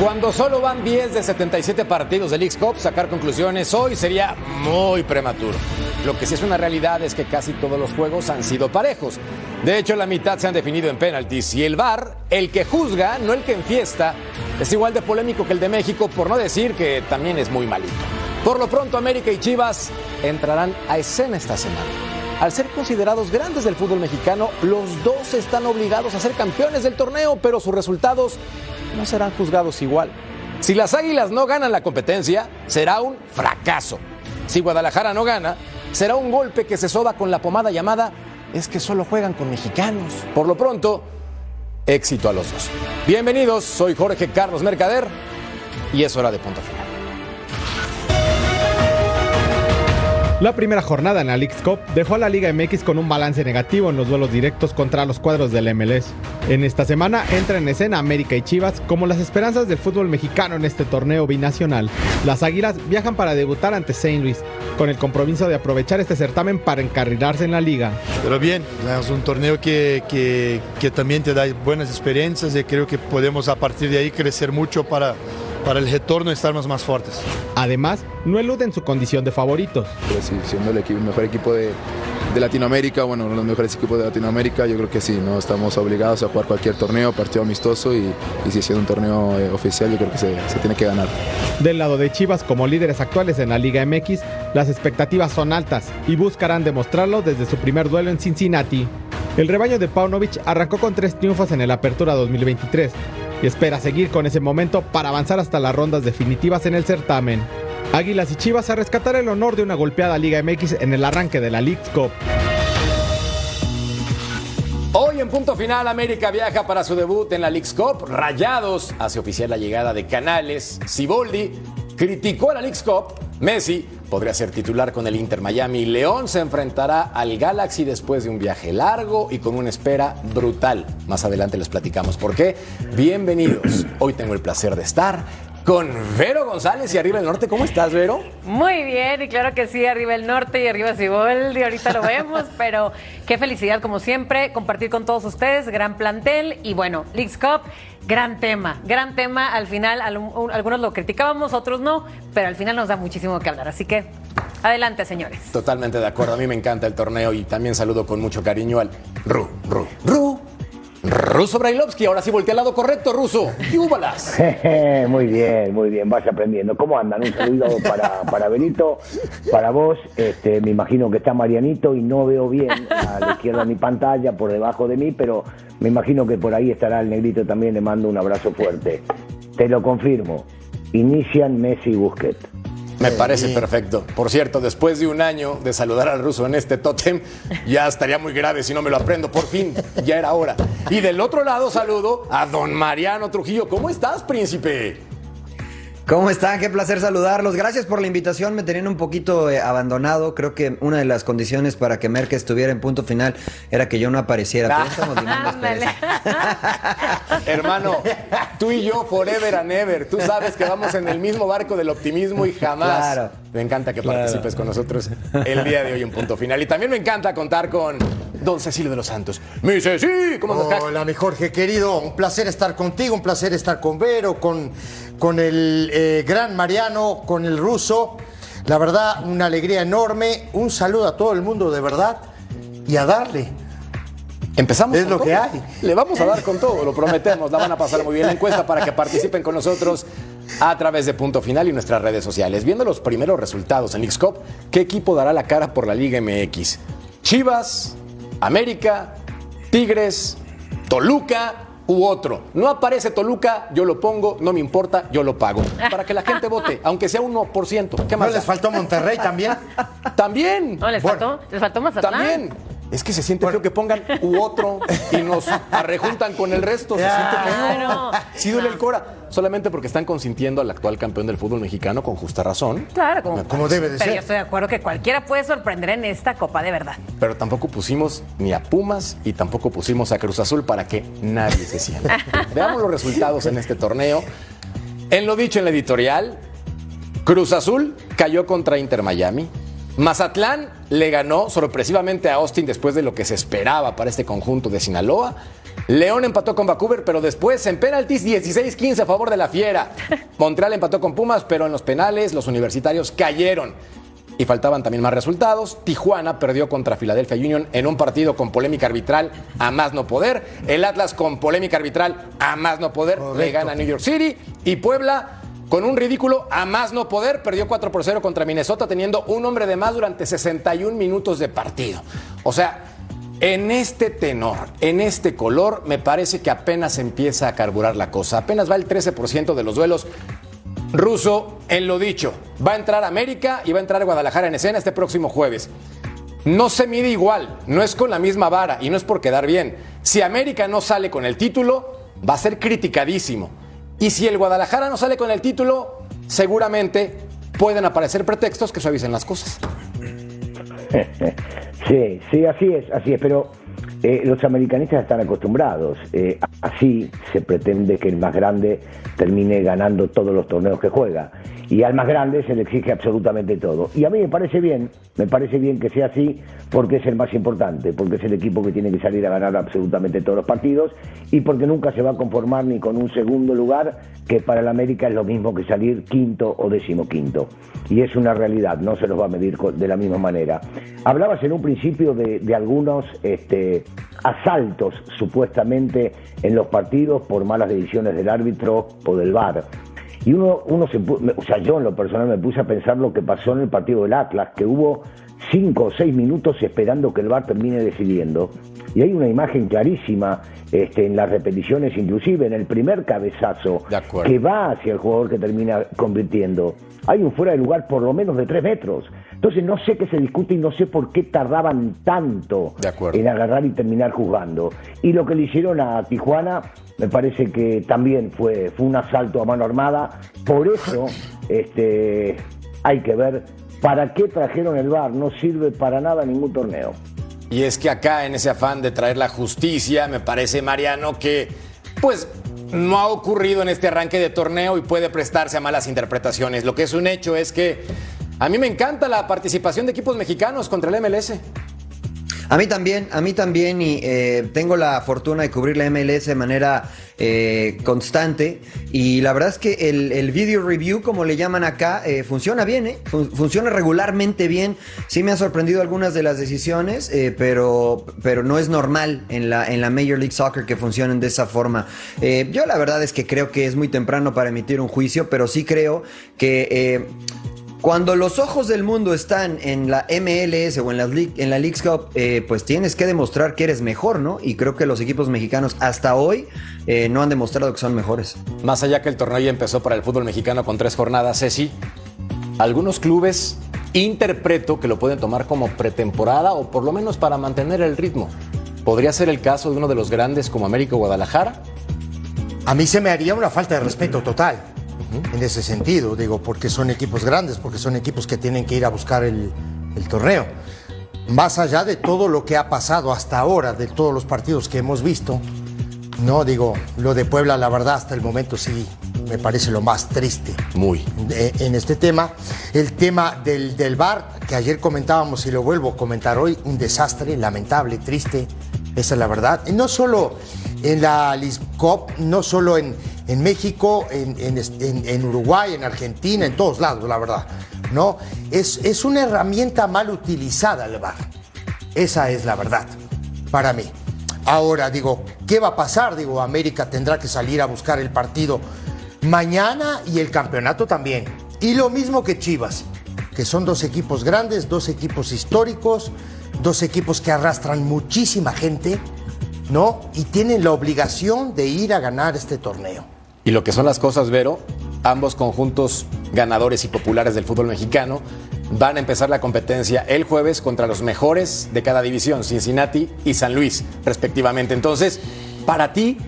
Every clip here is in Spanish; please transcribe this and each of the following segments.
Cuando solo van 10 de 77 partidos del League Cup, sacar conclusiones hoy sería muy prematuro. Lo que sí es una realidad es que casi todos los juegos han sido parejos. De hecho, la mitad se han definido en penaltis y el VAR, el que juzga, no el que enfiesta, es igual de polémico que el de México, por no decir que también es muy malito. Por lo pronto, América y Chivas entrarán a escena esta semana. Al ser considerados grandes del fútbol mexicano, los dos están obligados a ser campeones del torneo, pero sus resultados no serán juzgados igual. Si las Águilas no ganan la competencia, será un fracaso. Si Guadalajara no gana, será un golpe que se soba con la pomada llamada es que solo juegan con mexicanos. Por lo pronto, éxito a los dos. Bienvenidos, soy Jorge Carlos Mercader y es hora de punto final. La primera jornada en la League's Cup dejó a la Liga MX con un balance negativo en los duelos directos contra los cuadros del MLS. En esta semana entra en escena América y Chivas como las esperanzas del fútbol mexicano en este torneo binacional. Las Águilas viajan para debutar ante St. Louis, con el compromiso de aprovechar este certamen para encarrilarse en la liga. Pero bien, es un torneo que, que también te da buenas experiencias y creo que podemos a partir de ahí crecer mucho para para el retorno estarnos más fuertes. Además, no eluden su condición de favoritos. Pero sí, siendo el, equipo, el mejor equipo de, de, Latinoamérica, bueno, uno de los mejores equipos de Latinoamérica, yo creo que sí, no estamos obligados a jugar cualquier torneo, partido amistoso y, y si siendo un torneo eh, oficial, yo creo que se, se tiene que ganar. Del lado de Chivas, como líderes actuales en la Liga MX, las expectativas son altas y buscarán demostrarlo desde su primer duelo en Cincinnati. El rebaño de Paunovic arrancó con tres triunfos en el Apertura 2023 y espera seguir con ese momento para avanzar hasta las rondas definitivas en el certamen. Águilas y Chivas a rescatar el honor de una golpeada Liga MX en el arranque de la League Cup. Hoy en punto final, América viaja para su debut en la League Cup. Rayados hace oficial la llegada de Canales. Siboldi criticó a la League Cup. Messi podría ser titular con el Inter Miami. León se enfrentará al Galaxy después de un viaje largo y con una espera brutal. Más adelante les platicamos por qué. Bienvenidos. Hoy tengo el placer de estar con Vero González y Arriba el Norte. ¿Cómo estás, Vero? Muy bien, y claro que sí, Arriba el Norte y Arriba Ciboldi, ahorita lo vemos, pero qué felicidad como siempre compartir con todos ustedes, gran plantel y bueno, Leagues Cup, gran tema, gran tema, al final algunos lo criticábamos, otros no, pero al final nos da muchísimo que hablar, así que adelante, señores. Totalmente de acuerdo, a mí me encanta el torneo y también saludo con mucho cariño al Ru, Ru, Ru. Ruso Brailovsky, ahora sí voltea al lado correcto, Ruso. ¡Yúbalas! muy bien, muy bien, vas aprendiendo. ¿Cómo andan? Un saludo para, para Benito, para vos. Este, me imagino que está Marianito y no veo bien a la izquierda de mi pantalla, por debajo de mí, pero me imagino que por ahí estará el negrito también. Le mando un abrazo fuerte. Te lo confirmo. Inician Messi y Busquets. Me parece perfecto. Por cierto, después de un año de saludar al ruso en este tótem, ya estaría muy grave si no me lo aprendo. Por fin, ya era hora. Y del otro lado saludo a don Mariano Trujillo. ¿Cómo estás, príncipe? ¿Cómo están? Qué placer saludarlos. Gracias por la invitación. Me tenían un poquito eh, abandonado. Creo que una de las condiciones para que Merck estuviera en punto final era que yo no apareciera. Hermano, tú y yo forever and ever. Tú sabes que vamos en el mismo barco del optimismo y jamás. Claro. Me encanta que participes con nosotros el día de hoy en punto final. Y también me encanta contar con don Cecilio de los Santos. Me dice, sí, ¿cómo estás? Hola, mi Jorge querido. Un placer estar contigo, un placer estar con Vero, con, con el eh, gran Mariano, con el ruso. La verdad, una alegría enorme. Un saludo a todo el mundo, de verdad. Y a darle. Empezamos. Es con lo todo. que hay. Le vamos a dar con todo, lo prometemos. La van a pasar muy bien la encuesta para que participen con nosotros a través de Punto Final y nuestras redes sociales. Viendo los primeros resultados en Leagues Cup, ¿qué equipo dará la cara por la Liga MX? Chivas, América, Tigres, Toluca u otro. No aparece Toluca, yo lo pongo, no me importa, yo lo pago. Para que la gente vote, aunque sea 1%. ¿Qué ¿No más? les da? faltó Monterrey también? También. ¿No les Bueno, faltó? ¿Les faltó Mazatlán? También. Es que se siente feo que pongan u otro y nos arrejuntan con el resto. Se siente feo. Sí duele el Cora. Solamente porque están consintiendo al actual campeón del fútbol mexicano con justa razón. Claro, como, Como debe de pero ser. yo estoy de acuerdo que cualquiera puede sorprender en esta Copa de verdad. Pero tampoco pusimos ni a Pumas y tampoco pusimos a Cruz Azul para que nadie se sienta. Veamos los resultados en este torneo. En lo dicho en la editorial, Cruz Azul cayó contra Inter Miami. Mazatlán le ganó sorpresivamente a Austin después de lo que se esperaba para este conjunto de Sinaloa. León empató con Vancouver, pero después en penaltis 16-15 a favor de la Fiera. Montreal empató con Pumas, pero en los penales los universitarios cayeron. Y faltaban también más resultados. Tijuana perdió contra Philadelphia Union en un partido con polémica arbitral a más no poder. El Atlas con polémica arbitral a más no poder le gana a New York City. Y Puebla con un ridículo a más no poder perdió 4 por 0 contra Minnesota teniendo un hombre de más durante 61 minutos de partido. O sea, en este tenor, en este color, me parece que apenas empieza a carburar la cosa. Apenas va el 13% de los duelos Ruso, en lo dicho, va a entrar América y va a entrar Guadalajara en escena este próximo jueves. No se mide igual, no es con la misma vara y no es por quedar bien. Si América no sale con el título, va a ser criticadísimo. Y si el Guadalajara no sale con el título, seguramente pueden aparecer pretextos que suavicen las cosas. Sí, sí, así es, así es, pero eh, los americanistas están acostumbrados. Eh, así se pretende que el más grande termine ganando todos los torneos que juega. Y al más grande se le exige absolutamente todo. Y a mí me parece bien, me parece bien que sea así porque es el más importante, porque es el equipo que tiene que salir a ganar absolutamente todos los partidos y porque nunca se va a conformar ni con un segundo lugar, que para el América es lo mismo que salir quinto o decimoquinto. Y es una realidad, no se los va a medir de la misma manera. Hablabas en un principio de, de algunos este, asaltos supuestamente en los partidos por malas decisiones del árbitro o del VAR. Y uno, uno se, o sea, yo en lo personal me puse a pensar lo que pasó en el partido del Atlas, que hubo cinco o seis minutos esperando que el VAR termine decidiendo. Y hay una imagen clarísima este, en las repeticiones, inclusive en el primer cabezazo que va hacia el jugador que termina convirtiendo. Hay un fuera de lugar por lo menos de tres metros. Entonces no sé qué se discute y no sé por qué tardaban tanto en agarrar y terminar juzgando. Y lo que le hicieron a Tijuana me parece que también fue, fue un asalto a mano armada. Por eso este, hay que ver para qué trajeron el VAR. No sirve para nada ningún torneo. Y es que acá, en ese afán de traer la justicia, me parece, Mariano, que pues no ha ocurrido en este arranque de torneo y puede prestarse a malas interpretaciones. Lo que es un hecho es que a mí me encanta la participación de equipos mexicanos contra el MLS. A mí también, a mí también, y eh, tengo la fortuna de cubrir la MLS de manera eh, constante. Y la verdad es que el, video review, como le llaman acá, eh, funciona bien, ¿eh? Fun- funciona regularmente bien. Sí me han sorprendido algunas de las decisiones, pero, pero no es normal en la, en la Major League Soccer que funcionen de esa forma. Yo la verdad es que creo que es muy temprano para emitir un juicio, pero sí creo que... cuando los ojos del mundo están en la MLS o en, las League- en la Leagues Cup, eh, pues tienes que demostrar que eres mejor, ¿no? Y creo que los equipos mexicanos hasta hoy eh, no han demostrado que son mejores. Más allá que el torneo ya empezó para el fútbol mexicano con tres jornadas, Ceci, algunos clubes interpreto que lo pueden tomar como pretemporada o por lo menos para mantener el ritmo. ¿Podría ser el caso de uno de los grandes como América o Guadalajara? A mí se me haría una falta de respeto total en ese sentido, digo, porque son equipos grandes, porque son equipos que tienen que ir a buscar el, el torneo. Más allá de todo lo que ha pasado hasta ahora, de todos los partidos que hemos visto, no digo, lo de Puebla, la verdad, hasta el momento sí me parece lo más triste Muy. de- en este tema. El tema del, del VAR, que ayer comentábamos y lo vuelvo a comentar hoy, un desastre, lamentable, triste, esa es la verdad. Y no solo en la LISCOP, no solo en, en México, en, Uruguay, en Argentina, en todos lados, la verdad. ¿no? Es, es una herramienta mal utilizada el VAR. Esa es la verdad, para mí. Ahora, digo, ¿qué va a pasar? Digo, América tendrá que salir a buscar el partido mañana y el campeonato también. Y lo mismo que Chivas, que son dos equipos grandes, dos equipos históricos, dos equipos que arrastran muchísima gente, ¿no? Y tienen la obligación de ir a ganar este torneo. Y lo que son las cosas, Vero, ambos conjuntos ganadores y populares del fútbol mexicano van a empezar la competencia el jueves contra los mejores de cada división, Cincinnati y San Luis, respectivamente. Entonces, para ti,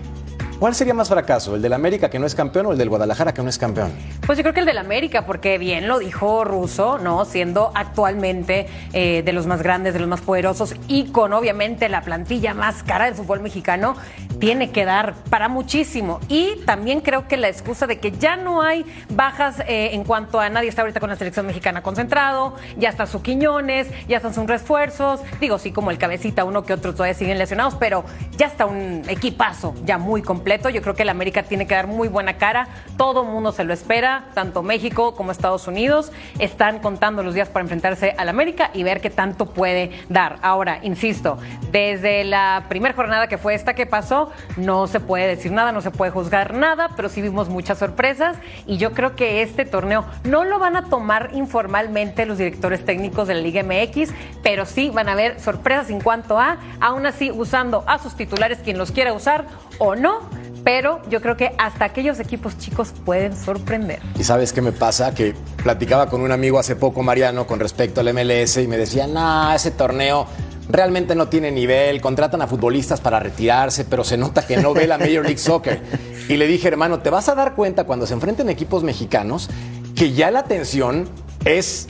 ¿Cuál sería más fracaso? ¿El del América que no es campeón o el del Guadalajara que no es campeón? Pues yo creo que el del América, porque bien lo dijo Russo, ¿no? Siendo actualmente eh, de los más grandes, de los más poderosos y con obviamente la plantilla más cara del fútbol mexicano, tiene que dar para muchísimo. Y también creo que la excusa de que ya no hay bajas eh, en cuanto a nadie está ahorita con la selección mexicana concentrado, ya está su Quiñones, ya están sus refuerzos, digo, sí, como el cabecita, uno que otro todavía siguen lesionados, pero ya está un equipazo ya muy completo yo creo que el América tiene que dar muy buena cara. Todo mundo se lo espera, tanto México como Estados Unidos. Están contando los días para enfrentarse al América y ver qué tanto puede dar. Ahora, insisto, desde la primera jornada que fue esta que pasó, no se puede decir nada, no se puede juzgar nada, pero sí vimos muchas sorpresas y yo creo que este torneo no lo van a tomar informalmente los directores técnicos de la Liga MX, pero sí van a haber sorpresas en cuanto a, aún así usando a sus titulares quien los quiera usar o no, pero yo creo que hasta aquellos equipos chicos pueden sorprender. ¿Y sabes qué me pasa? Que platicaba con un amigo hace poco, Mariano, con respecto al MLS y me decía, no, ese torneo realmente no tiene nivel, contratan a futbolistas para retirarse, pero se nota que no ve la Major League Soccer. Y le dije, hermano, te vas a dar cuenta cuando se enfrenten equipos mexicanos que ya la tensión es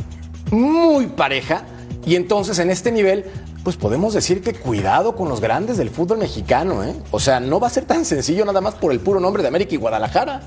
muy pareja y entonces en este nivel pues podemos decir que cuidado con los grandes del fútbol mexicano, ¿eh? O sea, no va a ser tan sencillo nada más por el puro nombre de América y Guadalajara.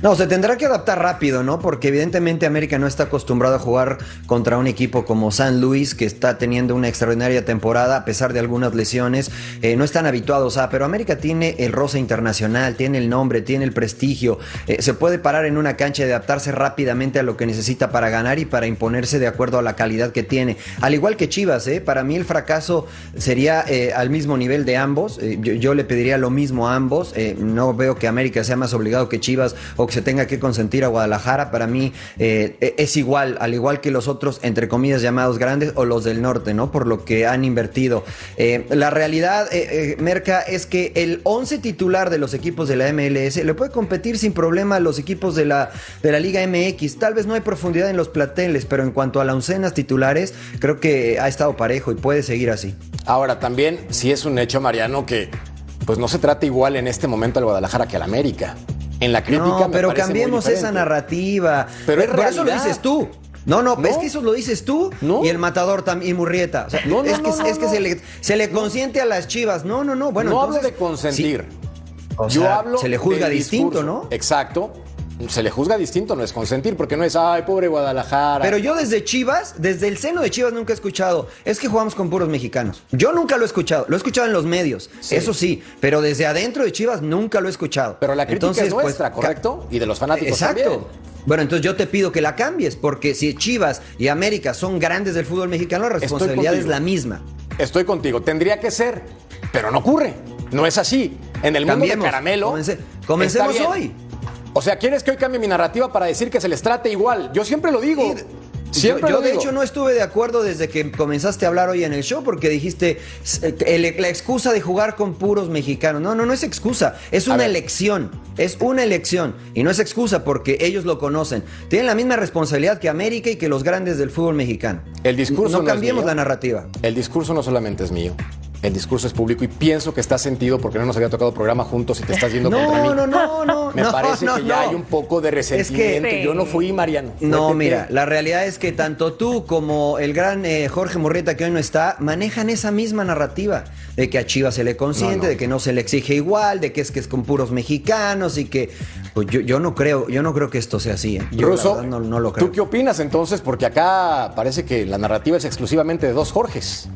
No, se tendrá que adaptar rápido, ¿no? Porque evidentemente América no está acostumbrado a jugar contra un equipo como San Luis, que está teniendo una extraordinaria temporada a pesar de algunas lesiones. Eh, no están habituados a, pero América tiene el rosa internacional, tiene el nombre, tiene el prestigio. Eh, se puede parar en una cancha y adaptarse rápidamente a lo que necesita para ganar y para imponerse de acuerdo a la calidad que tiene. Al igual que Chivas, ¿eh? Para mí el fracaso sería eh, al mismo nivel de ambos. Yo, yo, le pediría lo mismo a ambos. no veo que América sea más obligado que Chivas o que se tenga que consentir a Guadalajara, para mí eh, e-, es igual, al igual que los otros, entre comillas, llamados grandes o los del norte, ¿no? Por lo que han invertido. Eh, la realidad, eh, Merca, es que el 11 titular de los equipos de la MLS le puede competir sin problema a los equipos de la, de la Liga MX. Tal vez no hay profundidad en los plateles, pero en cuanto a las oncenas titulares, creo que ha estado parejo y puede seguir así. Ahora, también, si es un hecho, Mariano, que pues no se trata igual en este momento al Guadalajara que al América en la crítica. No, pero cambiemos esa narrativa. Pero es Por eso lo dices tú. No, no, es que eso lo dices tú y el matador también, y Murrieta. O sea, no, es que, es que se, le, se le consiente a las chivas. No, no, no. Bueno, no hablo de consentir. Yo hablo. Se le juzga distinto, ¿no? Exacto se le juzga distinto, no es consentir, porque no es, ay, pobre Guadalajara. Pero yo desde Chivas, desde el seno de Chivas nunca he escuchado, es que jugamos con puros mexicanos. Yo nunca lo he escuchado, lo he escuchado en los medios, eso sí, pero desde adentro de Chivas nunca lo he escuchado. Pero la crítica es pues, nuestra, ¿correcto? Y de los fanáticos Exacto. Bueno, entonces yo te pido que la cambies, porque si Chivas y América son grandes del fútbol mexicano, la responsabilidad es la misma. Estoy contigo, tendría que ser, pero no ocurre. No es así. En el mundo de caramelo. comencemos hoy. O sea, ¿quieres que hoy cambie mi narrativa para decir que se les trate igual? Yo siempre lo digo. Siempre yo, de hecho no estuve de acuerdo desde que comenzaste a hablar hoy en el show porque dijiste eh, la excusa de jugar con puros mexicanos. No, no, no es excusa, es una elección, es una elección y no es excusa porque ellos lo conocen. Tienen la misma responsabilidad que América y que los grandes del fútbol mexicano. El discurso no, cambiemos la narrativa. El discurso no solamente es mío, el discurso es público y pienso que está sentido porque no nos había tocado programa juntos y te estás yendo contra mí. No, no, no, Me parece que ya hay un poco de resentimiento. Yo no fui Mariano. No, mira, la realidad es que tanto tú como el gran eh, Jorge Morrieta, que hoy no está, manejan esa misma narrativa de que a Chivas se le consiente, de que no se le exige igual, de que es que es con puros mexicanos y que pues yo, yo no creo, yo no creo que esto sea así. ¿eh? Yo no, no lo creo. ¿Tú qué opinas entonces? Porque acá parece que la narrativa es exclusivamente de dos Jorges.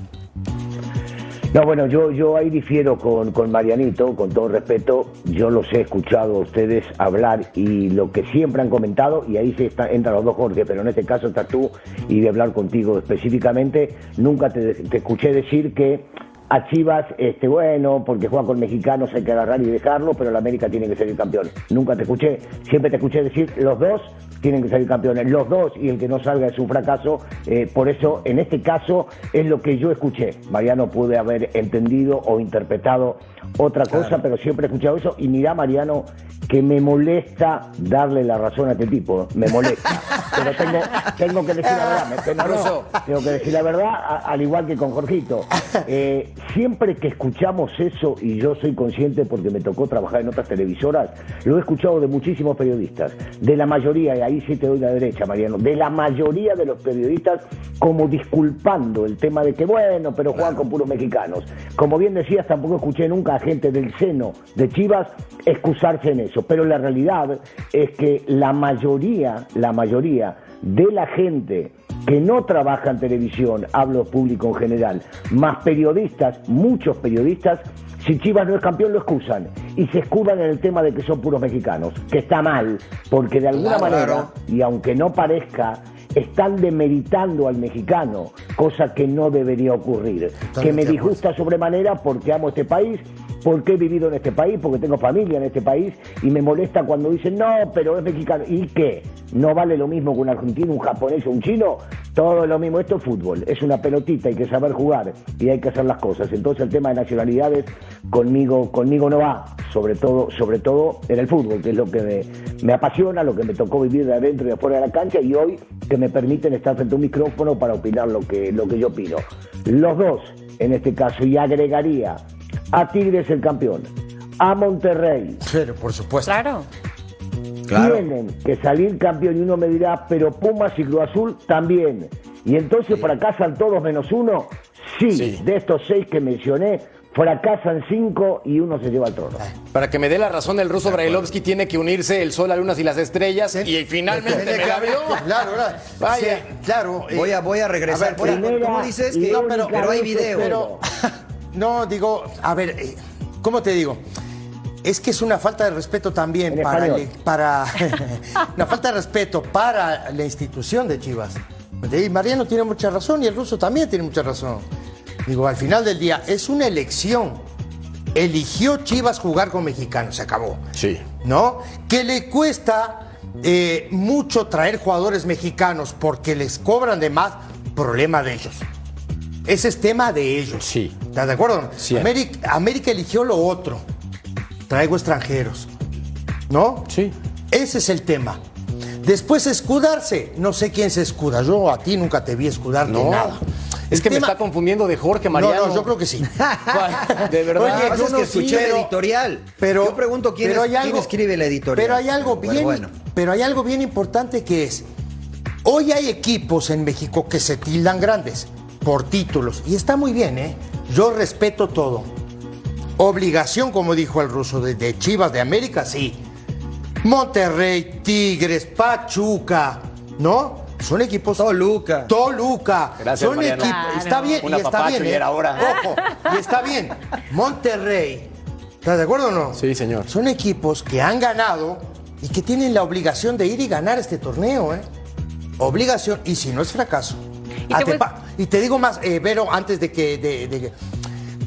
No, bueno, yo, yo ahí difiero con, con Marianito, con todo respeto. Yo los he escuchado a ustedes hablar y lo que siempre han comentado, y ahí se está, entran los dos Jorge, pero en este caso estás tú y de hablar contigo específicamente, nunca te, te escuché decir que a Chivas, este, bueno, porque juega con mexicanos hay que agarrar y dejarlo, pero la América tiene que ser campeón. Nunca te escuché, siempre te escuché decir los dos tienen que salir campeones, los dos y el que no salga es un fracaso. Eh, por eso, en este caso, es lo que yo escuché. Mariano pude haber entendido o interpretado otra cosa, pero siempre he escuchado eso. Y mira, Mariano, que me molesta darle la razón a este tipo, me molesta. pero tengo, tengo que decir la verdad, me- no, no, tengo que decir la verdad, al igual que con Jorgito. Eh, siempre que escuchamos eso, y yo soy consciente porque me tocó trabajar en otras televisoras, lo he escuchado de muchísimos periodistas, de la mayoría, y ahí sí te doy la derecha, Mariano, de la mayoría de los periodistas como disculpando el tema de que, bueno, pero juegan con puros mexicanos. Como bien decías, tampoco escuché nunca a gente del seno de Chivas excusarse en eso, pero la realidad es que la mayoría, la mayoría de la gente que no trabaja en televisión, hablo público en general, más periodistas, muchos periodistas, si Chivas no es campeón lo excusan. Y se escudan en el tema de que son puros mexicanos, que está mal, porque de alguna Claro, manera, claro. y aunque no parezca, están demeritando al mexicano, cosa que no debería ocurrir, que me disgusta sobremanera porque amo este país, porque he vivido en este país, porque tengo familia en este país y me molesta cuando dicen, no, pero es mexicano. ¿Y qué? ¿No vale lo mismo que un argentino, un japonés o un chino? Todo lo mismo. Esto es fútbol, es una pelotita, hay que saber jugar y hay que hacer las cosas. Entonces el tema de nacionalidades conmigo, conmigo no va, sobre todo, sobre todo en el fútbol, que es lo que me, me apasiona, lo que me tocó vivir de adentro y de afuera de la cancha y hoy que me permiten estar frente a un micrófono para opinar lo que, lo que yo opino. Los dos, en este caso, y agregaría a Tigres el campeón, a Monterrey, Pero por supuesto. Claro. Claro. tienen que salir campeón y uno me dirá, pero Pumas y Cruz Azul también. Y entonces fracasan todos menos uno. Sí, de estos seis que mencioné, fracasan cinco y uno se lleva el trono. Para que me dé la razón, el ruso Brailovsky tiene que unirse el sol, las lunas y las estrellas. Y finalmente me la. Claro, claro. Vaya. Sí, claro. eh, Voy a, voy a regresar. a ver, por ahí. primera ¿Cómo dices? Que, única pero, pero hay video. Pero, no, digo, a ver, eh, ¿cómo te digo? Es que es una falta de respeto también En para, el- para una falta de respeto para la institución de Chivas. Y Mariano tiene mucha razón y el ruso también tiene mucha razón. Digo, al final del día es una elección. Eligió Chivas jugar con mexicanos, se acabó. Sí. ¿no? Que le cuesta eh, mucho traer jugadores mexicanos porque les cobran de más, problema de ellos. Ese es tema de ellos. Sí. ¿Estás de acuerdo? Sí. América, América eligió lo otro. Traigo extranjeros. ¿No? Sí. Ese es el tema. Después escudarse. No sé quién se escuda. Yo a ti nunca te vi escudarte No. nada. Es El que me está confundiendo de Jorge Mariano. No, no, yo creo que sí. De verdad. Oye, Lo que pasa yo no que sí, escuché el editorial. Pero, Yo pregunto quién, pero es- hay quién algo- escribe el editorial. Pero hay algo Pero bien, bueno. pero hay algo bien importante que es, hoy hay equipos en México que se tildan grandes por títulos y está muy bien, ¿eh? Yo respeto todo. Obligación, como dijo el ruso, de, de Chivas de América, sí. Monterrey, Tigres, Pachuca, ¿no? Son equipos. Toluca. Toluca. Gracias, Son equipos. Claro. Está bien, y está bien. ¿eh? era hora. Ojo, y está bien. Monterrey. ¿Estás de acuerdo o no? Sí, señor. Son equipos que han ganado y que tienen la obligación de ir y ganar este torneo, ¿eh? Obligación, y si no es fracaso. Y te voy- Atepa- y te digo más, eh, Vero, antes de que, de- de que-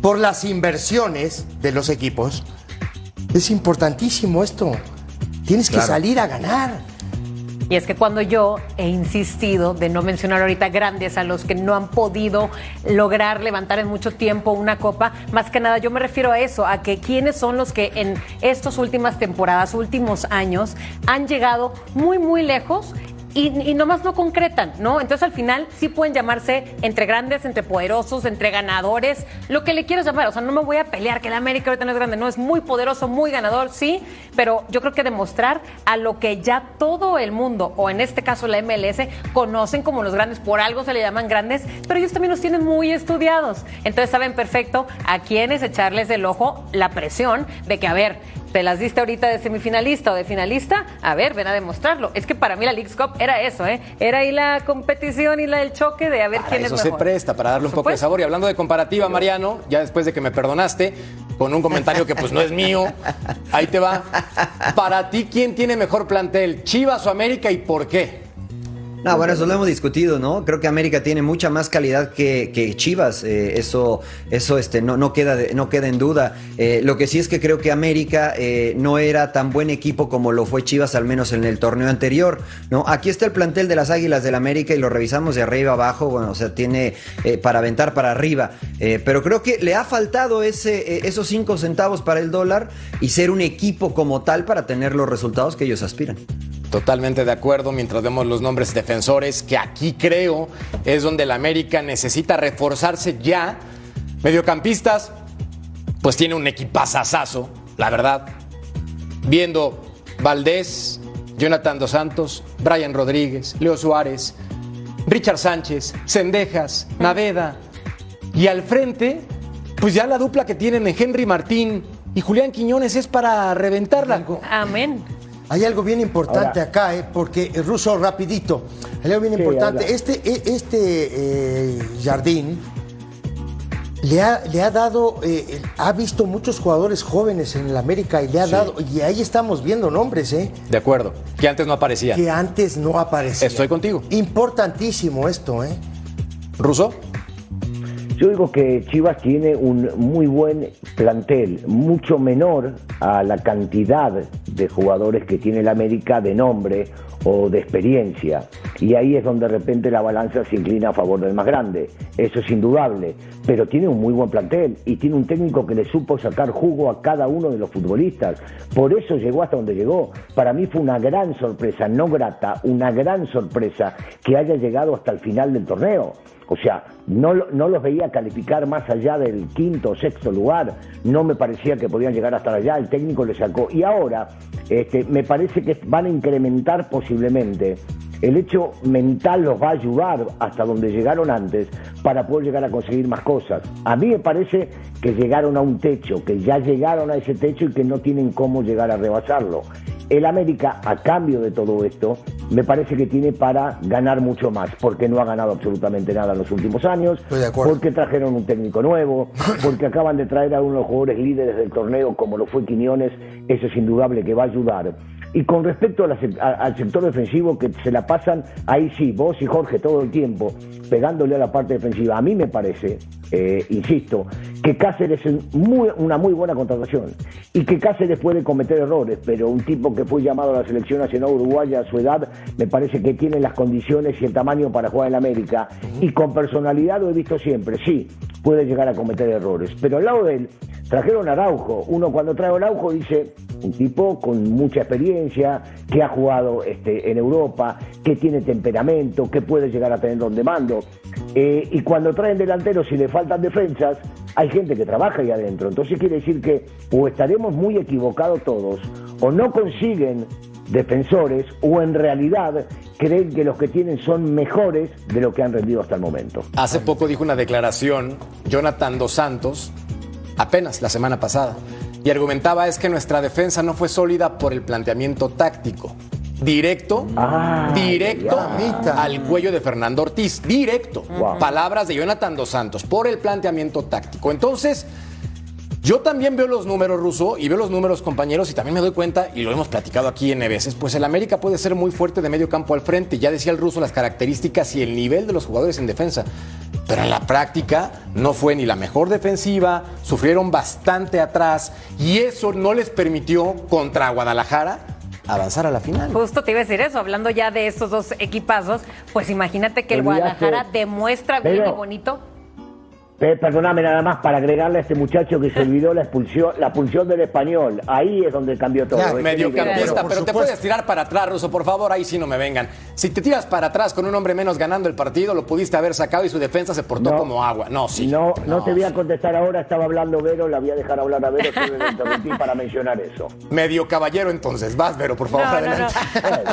Por las inversiones de los equipos, es importantísimo esto. Tienes que salir a ganar. Y es que cuando yo he insistido de no mencionar ahorita grandes a los que no han podido lograr levantar en mucho tiempo una copa, más que nada yo me refiero a eso, a que quiénes son los que en estas últimas temporadas, últimos años, han llegado muy, muy lejos. Y, y nomás no concretan, ¿no? Entonces al final sí pueden llamarse entre grandes, entre poderosos, entre ganadores, lo que le quieras llamar. O sea, no me voy a pelear que el América ahorita no es grande, no, es muy poderoso, muy ganador, sí, pero yo creo que demostrar a lo que ya todo el mundo, o en este caso la MLS, conocen como los grandes, por algo se le llaman grandes, pero ellos también los tienen muy estudiados. Entonces saben perfecto a quiénes echarles del ojo la presión de que, a ver, te las diste ahorita de semifinalista o de finalista, a ver, ven a demostrarlo. Es que para mí la League's Cup era eso, ¿eh? Era ahí la competición y la del choque de a ver Para quién eso es se mejor. presta, para darle un poco de sabor. Y hablando de comparativa, Mariano, ya después de que me perdonaste, con un comentario que pues no es mío, ahí te va. Para ti, ¿quién tiene mejor plantel? ¿Chivas o América y por qué? No, bueno, eso lo hemos discutido, ¿no? Creo que América tiene mucha más calidad que, que Chivas. eh, eso, eso, este, no, no queda, no queda en duda. Eh, lo que sí es que creo que América eh, no era tan buen equipo como lo fue Chivas, al menos en el torneo anterior, ¿no? Aquí está el plantel de las Águilas del América y lo revisamos de arriba abajo. Bueno, o sea, tiene para aventar para arriba. Pero creo que le ha faltado ese, esos cinco centavos para el dólar y ser un equipo como tal para tener los resultados que ellos aspiran. Totalmente de acuerdo, mientras vemos los nombres defensores, que aquí creo es donde el América necesita reforzarse ya. Mediocampistas, pues tiene un equipazazazo, la verdad. Viendo Valdés, Jonathan Dos Santos, Brian Rodríguez, Leo Suárez, Richard Sánchez, Cendejas, Naveda. Y al frente, pues ya la dupla que tienen en Henry Martín y Julián Quiñones es para reventarla. Amén. Hay algo bien importante Ahora- acá, ¿eh? porque el ruso rapidito. Hay algo bien Sí, importante. habla. Este, e- este eh, Jardín le ha, le ha dado, eh, eh, ha visto muchos jugadores jóvenes en el América y le ha dado, y ahí estamos viendo nombres, ¿eh? De acuerdo, que antes no aparecía. que antes no aparecían. Estoy contigo. Importantísimo esto, ¿eh? ¿Ruso? Yo digo que Chivas tiene un muy buen plantel, mucho menor a la cantidad de jugadores que tiene el América de nombre o de experiencia. Y ahí es donde de repente la balanza se inclina a favor del más grande. Eso es indudable. Pero tiene un muy buen plantel y tiene un técnico que le supo sacar jugo a cada uno de los futbolistas. Por eso llegó hasta donde llegó. Para mí fue una gran sorpresa, no grata, una gran sorpresa que haya llegado hasta el final del torneo. O sea, no, no los veía calificar más allá del quinto o sexto lugar. No me parecía que podían llegar hasta allá. El técnico le sacó. Y ahora este, me parece que van a incrementar posiblemente. El hecho mental los va a ayudar hasta donde llegaron antes para poder llegar a conseguir más cosas. A mí me parece que llegaron a un techo, que ya llegaron a ese techo y que no tienen cómo llegar a rebasarlo. El América, a cambio de todo esto, me parece que tiene para ganar mucho más, porque no ha ganado absolutamente nada en los últimos años, porque trajeron un técnico nuevo, porque acaban de traer a uno de los jugadores líderes del torneo, como lo fue Quiñones, eso es indudable que va a ayudar. Y con respecto a la sec- a- al sector defensivo, que se la pasan, ahí sí, vos y Jorge todo el tiempo, pegándole a la parte defensiva, a mí me parece, eh, insisto, que Cáceres es muy- una muy buena contratación y que Cáceres puede cometer errores, pero un tipo que fue llamado a la selección nacional uruguaya a su edad, me parece que tiene las condiciones y el tamaño para jugar en América. Y con personalidad lo he visto siempre, sí, puede llegar a cometer errores, pero al lado de él trajeron Araujo, uno cuando trae Araujo dice, un tipo con mucha experiencia, que ha jugado este, en Europa, que tiene temperamento, que puede llegar a tener donde mando. Eh, y cuando traen delanteros y le faltan defensas, hay gente que trabaja ahí adentro. Entonces quiere decir que o estaremos muy equivocados todos, o no consiguen defensores, o en realidad creen que los que tienen son mejores de lo que han rendido hasta el momento. Hace poco dijo una declaración Jonathan Dos Santos, apenas la semana pasada, y argumentaba es que nuestra defensa no fue sólida por el planteamiento táctico. Directo, Ah, directo al cuello de Fernando Ortiz, directo. Wow. Palabras de Jonathan Dos Santos, por el planteamiento táctico. Entonces, yo también veo los números, Ruso, y veo los números, compañeros, y también me doy cuenta, y lo hemos platicado aquí en veces, pues el América puede ser muy fuerte de medio campo al frente. Ya decía el Ruso las características y el nivel de los jugadores en defensa. Pero en la práctica no fue ni la mejor defensiva, sufrieron bastante atrás, y eso no les permitió contra Guadalajara avanzar a la final. Justo te iba a decir eso, hablando ya de estos dos equipazos, pues imagínate que el. Guadalajara demuestra bien y bonito. Eh, perdóname nada más para agregarle a este muchacho que se olvidó la expulsión, la pulsión del español. Ahí es donde cambió todo. Ya, Este Mediocampista, Pero, te puedes tirar para atrás, Ruso, por favor, ahí sí no me vengan. Si te tiras para atrás con un hombre menos ganando el partido, lo pudiste haber sacado y su defensa se portó No. como agua. No, sí. No, no te voy a contestar ahora, estaba hablando Vero, la voy a dejar hablar a Vero, le interrumpí para mencionar eso. Medio caballero entonces. Vas, Vero, por favor, No, no, adelante.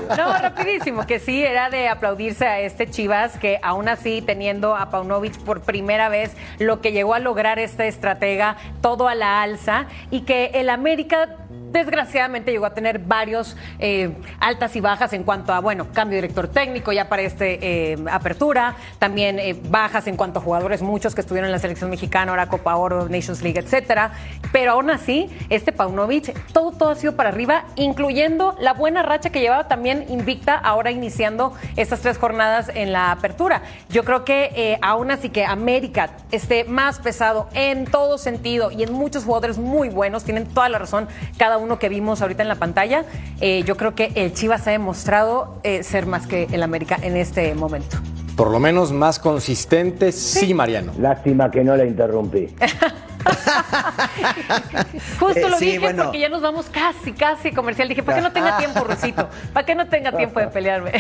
no. No, rapidísimo, que sí, era de aplaudirse a este Chivas, que aún así, teniendo a Paunovic por primera vez, lo que llegó a lograr este estratega, todo a la alza, y que el América desgraciadamente llegó a tener varios eh, altas y bajas en cuanto a, bueno, cambio de director técnico ya para esta eh, apertura, también eh, bajas en cuanto a jugadores, muchos que estuvieron en la selección mexicana, ahora Copa Oro, Nations League, etcétera. Pero aún así, este Paunovic, todo, todo ha sido para arriba, incluyendo la buena racha que llevaba también invicta, ahora iniciando estas tres jornadas en la apertura. Yo creo que aún así que América esté más pesado en todo sentido y en muchos jugadores muy buenos, tienen toda la razón, cada uno que vimos ahorita en la pantalla, eh, yo creo que el Chivas ha demostrado eh, ser más que el América en este momento. Por lo menos más consistente, sí, Mariano. Lástima que no la interrumpí. Justo eh, lo dije porque ya nos vamos casi, casi comercial. Dije, ¿para qué no tenga tiempo, Rusito? ¿Para qué no tenga tiempo de pelearme?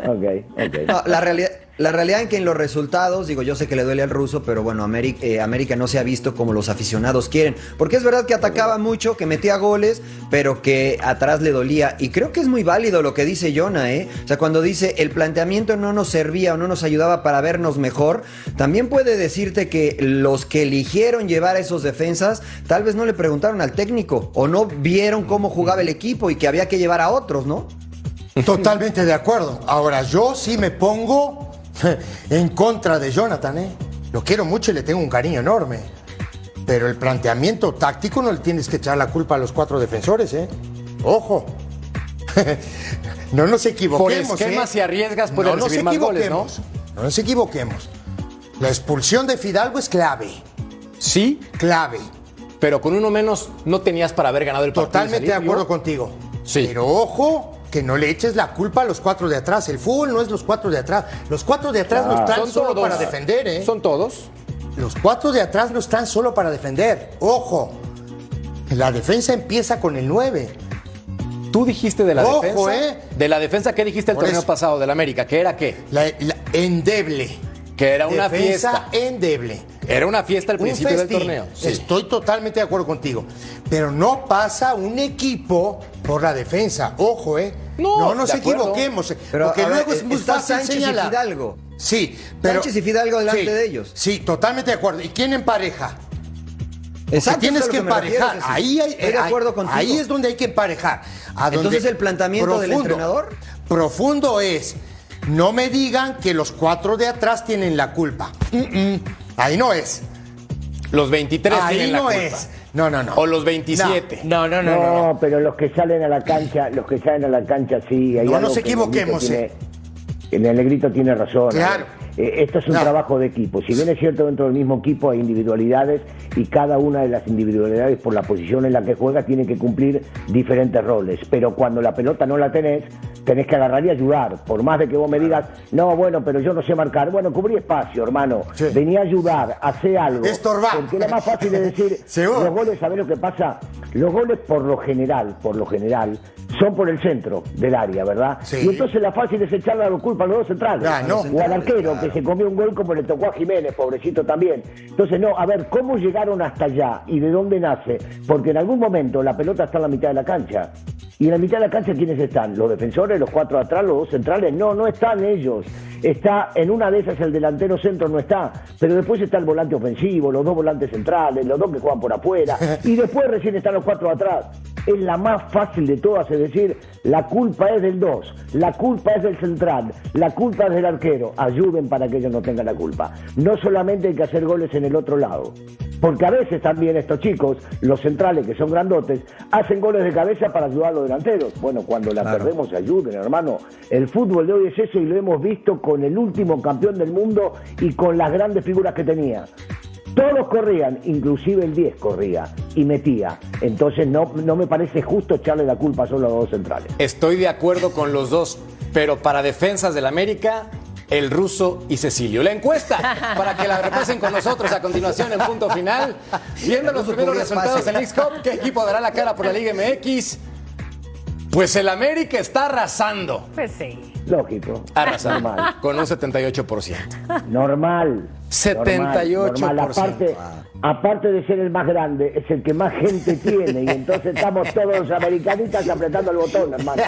ok, ok. la realidad, la realidad es que en los resultados, digo, yo sé que le duele al ruso, pero bueno, América, eh, América, no se ha visto como los aficionados quieren. Porque es verdad que atacaba mucho, que metía goles, pero que atrás le dolía. Y creo que es muy válido lo que dice Jonah, ¿eh? O sea, cuando dice el planteamiento no nos servía o no nos ayudaba para vernos mejor, también puede decirte que los que eligieron llevar esos defensas tal vez no le preguntaron al técnico o no vieron cómo jugaba el equipo y que había que llevar a otros, ¿no? Totalmente de acuerdo. Ahora, yo sí me pongo en contra de Jonathan, ¿eh? Lo quiero mucho y le tengo un cariño enorme. Pero el planteamiento táctico no le tienes que echar la culpa a los cuatro defensores, ¿eh? Ojo. no nos equivoquemos. Por ¿eh? y arriesgas no recibir más goles, ¿no? No nos equivoquemos. La expulsión de Fidalgo es clave. Sí. Clave. Pero con uno menos no tenías para haber ganado el partido. Totalmente de acuerdo contigo. Sí. Pero ojo, que no le eches la culpa a los cuatro de atrás. El fútbol no es los cuatro de atrás. Los cuatro de atrás no están solo para defender, ¿eh? Son todos. Los cuatro de atrás no están solo para defender. Ojo. La defensa empieza con el 9. Tú dijiste de la defensa. ¿eh? De la defensa, ¿qué dijiste el torneo pasado del América? ¿Qué era qué? La, endeble. Que era una defensa fiesta. endeble. Era una fiesta al principio del torneo. Estoy totalmente de acuerdo contigo. Pero no pasa un equipo por la defensa. Ojo, ¿eh? No, nos equivoquemos. Eh, pero, porque luego es muy fácil Sánchez y Fidalgo. Sí, pero. Sánchez y Fidalgo delante de ellos. Sí, totalmente de acuerdo. ¿Y quién empareja? Exacto, tienes que emparejar. ahí, hay, de acuerdo contigo. ahí es donde hay que emparejar. Entonces el planteamiento del entrenador profundo es no me digan que los cuatro de atrás tienen la culpa. Ahí no es. Los 23 Ahí tienen no la culpa. es. No, no, no. O los 27. No, no, no, no. No, pero los que salen a la cancha, los que salen a la cancha sí. no nos equivoquemos, eh. El negrito tiene razón. Claro. Eh, esto es un trabajo de equipo. Si bien es cierto, dentro del mismo equipo hay individualidades y cada una de las individualidades, por la posición en la que juega, tiene que cumplir diferentes roles. Pero cuando la pelota no la tenés, tenés que agarrar y ayudar. Por más de que vos me digas, no, bueno, pero yo no sé marcar. Bueno, cubrí espacio, hermano. Venía a ayudar, hace algo. Estorbar. Porque lo más fácil de decir, los goles, ¿sabés lo que pasa? Los goles por lo general, por lo general, son por el centro del área, ¿verdad? Y entonces la fácil es echarle la culpa a los dos centrales. Ah, no. O al arquero, que se comió un gol como le tocó a Jiménez, pobrecito también. Entonces, no, a ver, ¿cómo llegaron hasta allá y de dónde nace? Porque en algún momento la pelota está en la mitad de la cancha. ¿Y en la mitad de la cancha quiénes están? ¿Los defensores, los cuatro atrás, los dos centrales? No, no están ellos. Está en una de esas el delantero centro no está, pero después está el volante ofensivo, los dos volantes centrales, los dos que juegan por afuera, y después recién están los cuatro atrás. Es la más fácil de todas, es decir, la culpa es del dos, la culpa es del central, la culpa es del arquero. Ayuden para que ellos no tengan la culpa. No solamente hay que hacer goles en el otro lado. Porque a veces también estos chicos, los centrales que son grandotes, hacen goles de cabeza para ayudar a los delanteros. Bueno, cuando la perdemos, ayuden, hermano. El fútbol de hoy es eso y lo hemos visto con el último campeón del mundo y con las grandes figuras que tenía. Todos corrían, inclusive el 10 corría y metía. Entonces no, no me parece justo echarle la culpa solo a los dos centrales. Estoy de acuerdo con los dos, pero para defensas del América el ruso y Cecilio. La encuesta, para que la repasen con nosotros a continuación en punto final. Viendo los primeros resultados del x ¿qué equipo dará la cara por la Liga MX? Pues el América está arrasando. Pues sí. Lógico. Arrasando. Normal. Con un 78%. Normal. 78%. Normal. Aparte, aparte de ser el más grande, es el que más gente tiene. Y entonces estamos todos los americanistas apretando el botón, hermano.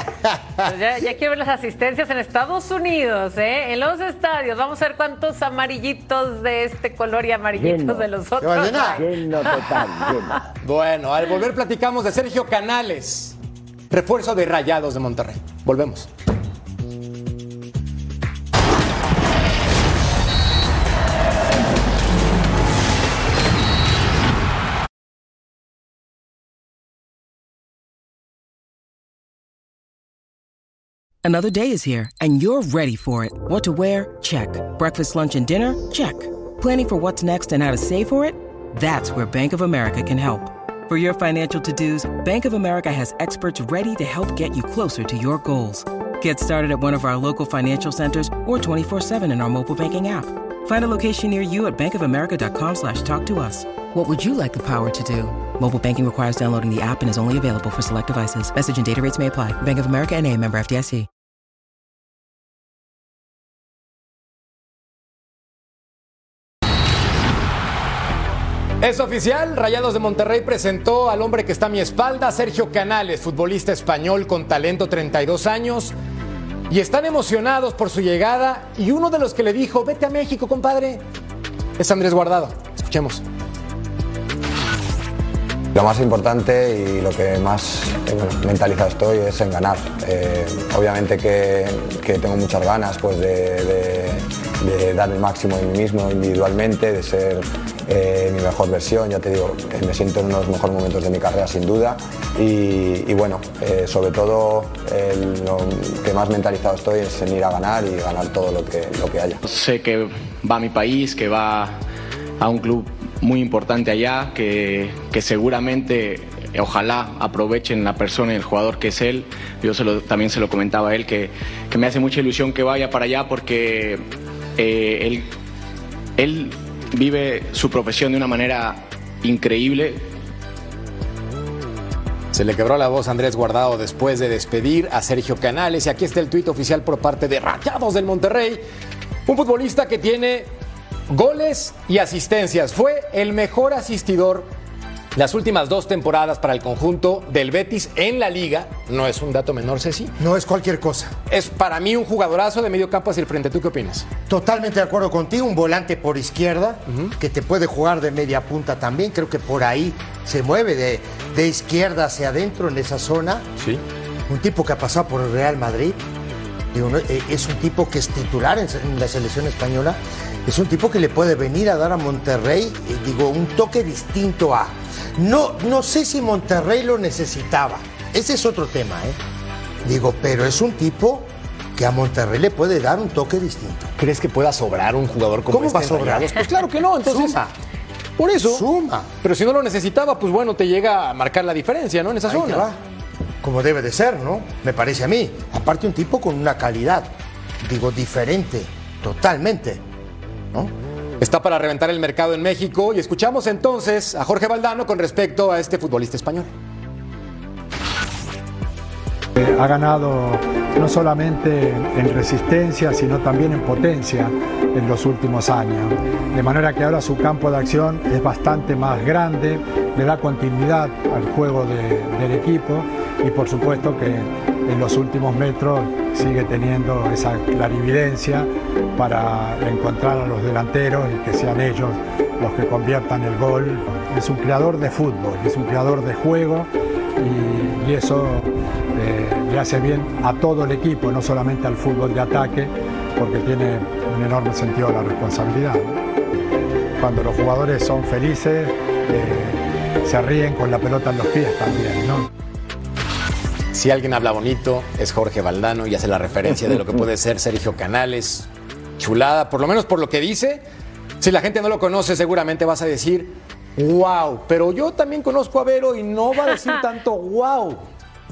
Pues ya, ya quiero ver las asistencias en Estados Unidos, ¿eh? En los estadios. Vamos a ver cuántos amarillitos de este color y amarillitos Lleno. de los otros. Lleno total, lleno. Bueno, al volver platicamos de Sergio Canales, refuerzo de Rayados de Monterrey. Volvemos. Another day is here, and you're ready for it. What to wear? Check. Breakfast, lunch, and dinner? Check. Planning for what's next and how to save for it? That's where Bank of America can help. For your financial to dos, Bank of America has experts ready to help get you closer to your goals. Get started at one of our local financial centers or 24-7 in our mobile banking app. Find a location near you at bankofamerica.com slash talk to us. What would you like the power to do? Mobile banking requires downloading the app and is only available for select devices. Message and data rates may apply. Bank of America and a member FDIC. Es oficial, Rayados de Monterrey presentó al hombre que está a mi espalda, Sergio Canales, futbolista español con talento, 32 años. Y están emocionados por su llegada. Y uno de los que le dijo, vete a México, compadre, es Andrés Guardado. Escuchemos. Lo más importante y lo que más mentalizado estoy es en ganar. Eh, obviamente que, que tengo muchas ganas pues, de- de dar el máximo de mí mismo individualmente, de ser eh, mi mejor versión. Ya te digo, eh, me siento en uno de los mejores momentos de mi carrera sin duda. Y, y bueno, eh, sobre todo eh, lo que más mentalizado estoy es en ir a ganar y ganar todo lo que, lo que haya. Sé que va a mi país, que va a un club muy importante allá, que, que seguramente, eh, ojalá aprovechen la persona y el jugador que es él. Yo se lo- también se lo comentaba a él, que, que me hace mucha ilusión que vaya para allá porque eh, él, él vive su profesión de una manera increíble, Se le quebró la voz a Andrés Guardado después de despedir a Sergio Canales. Y aquí está el tuit oficial por parte de Rayados del Monterrey. Un futbolista que tiene goles y asistencias. Fue el mejor asistidor las últimas dos temporadas para el conjunto del Betis en la liga. No es un dato menor, Ceci. No es cualquier cosa. Es para mí un jugadorazo de medio campo hacia el frente. ¿Tú qué opinas? Totalmente de acuerdo contigo, un volante por izquierda que te puede jugar de media punta también. Creo que por ahí se mueve de, de izquierda hacia adentro en esa zona. Sí. Un tipo que ha pasado por el Real Madrid. Digo, eh, es un tipo que es titular en, en la selección española. Es un tipo que le puede venir a dar a Monterrey, eh, digo, un toque distinto a. No, no sé si Monterrey lo necesitaba. Ese es otro tema, ¿eh? Digo, pero es un tipo que a Monterrey le puede dar un toque distinto. ¿Crees que pueda sobrar un jugador como ¿Cómo este va a en sobrar? Pues claro que no, entonces. Suma. Por eso. Suma. Pero si no lo necesitaba, pues bueno, te llega a marcar la diferencia, ¿no? En esa Ahí te zona. va. Como debe de ser, ¿no? Me parece a mí. Aparte un tipo con una calidad, digo, diferente, totalmente, Está para reventar el mercado en México y escuchamos entonces a Jorge Valdano con respecto a este futbolista español. Eh, Ha ganado no solamente en resistencia, sino también en potencia en los últimos años. De manera que ahora su campo de acción es bastante más grande, le da continuidad al juego de- del equipo y por supuesto que en los últimos metros sigue teniendo esa clarividencia para encontrar a los delanteros y que sean ellos los que conviertan el gol. Es un creador de fútbol, es un creador de juego y, y eso eh, le hace bien a todo el equipo, no solamente al fútbol de ataque, porque tiene un enorme sentido de la responsabilidad. Cuando los jugadores son felices, eh, se ríen con la pelota en los pies también, ¿no? Si alguien habla bonito, es Jorge Valdano y hace la referencia de lo que puede ser Sergio Canales. Chulada, por lo menos por lo que dice. Si la gente no lo conoce, seguramente vas a decir, wow. Pero yo también conozco a Vero y no va a decir tanto wow.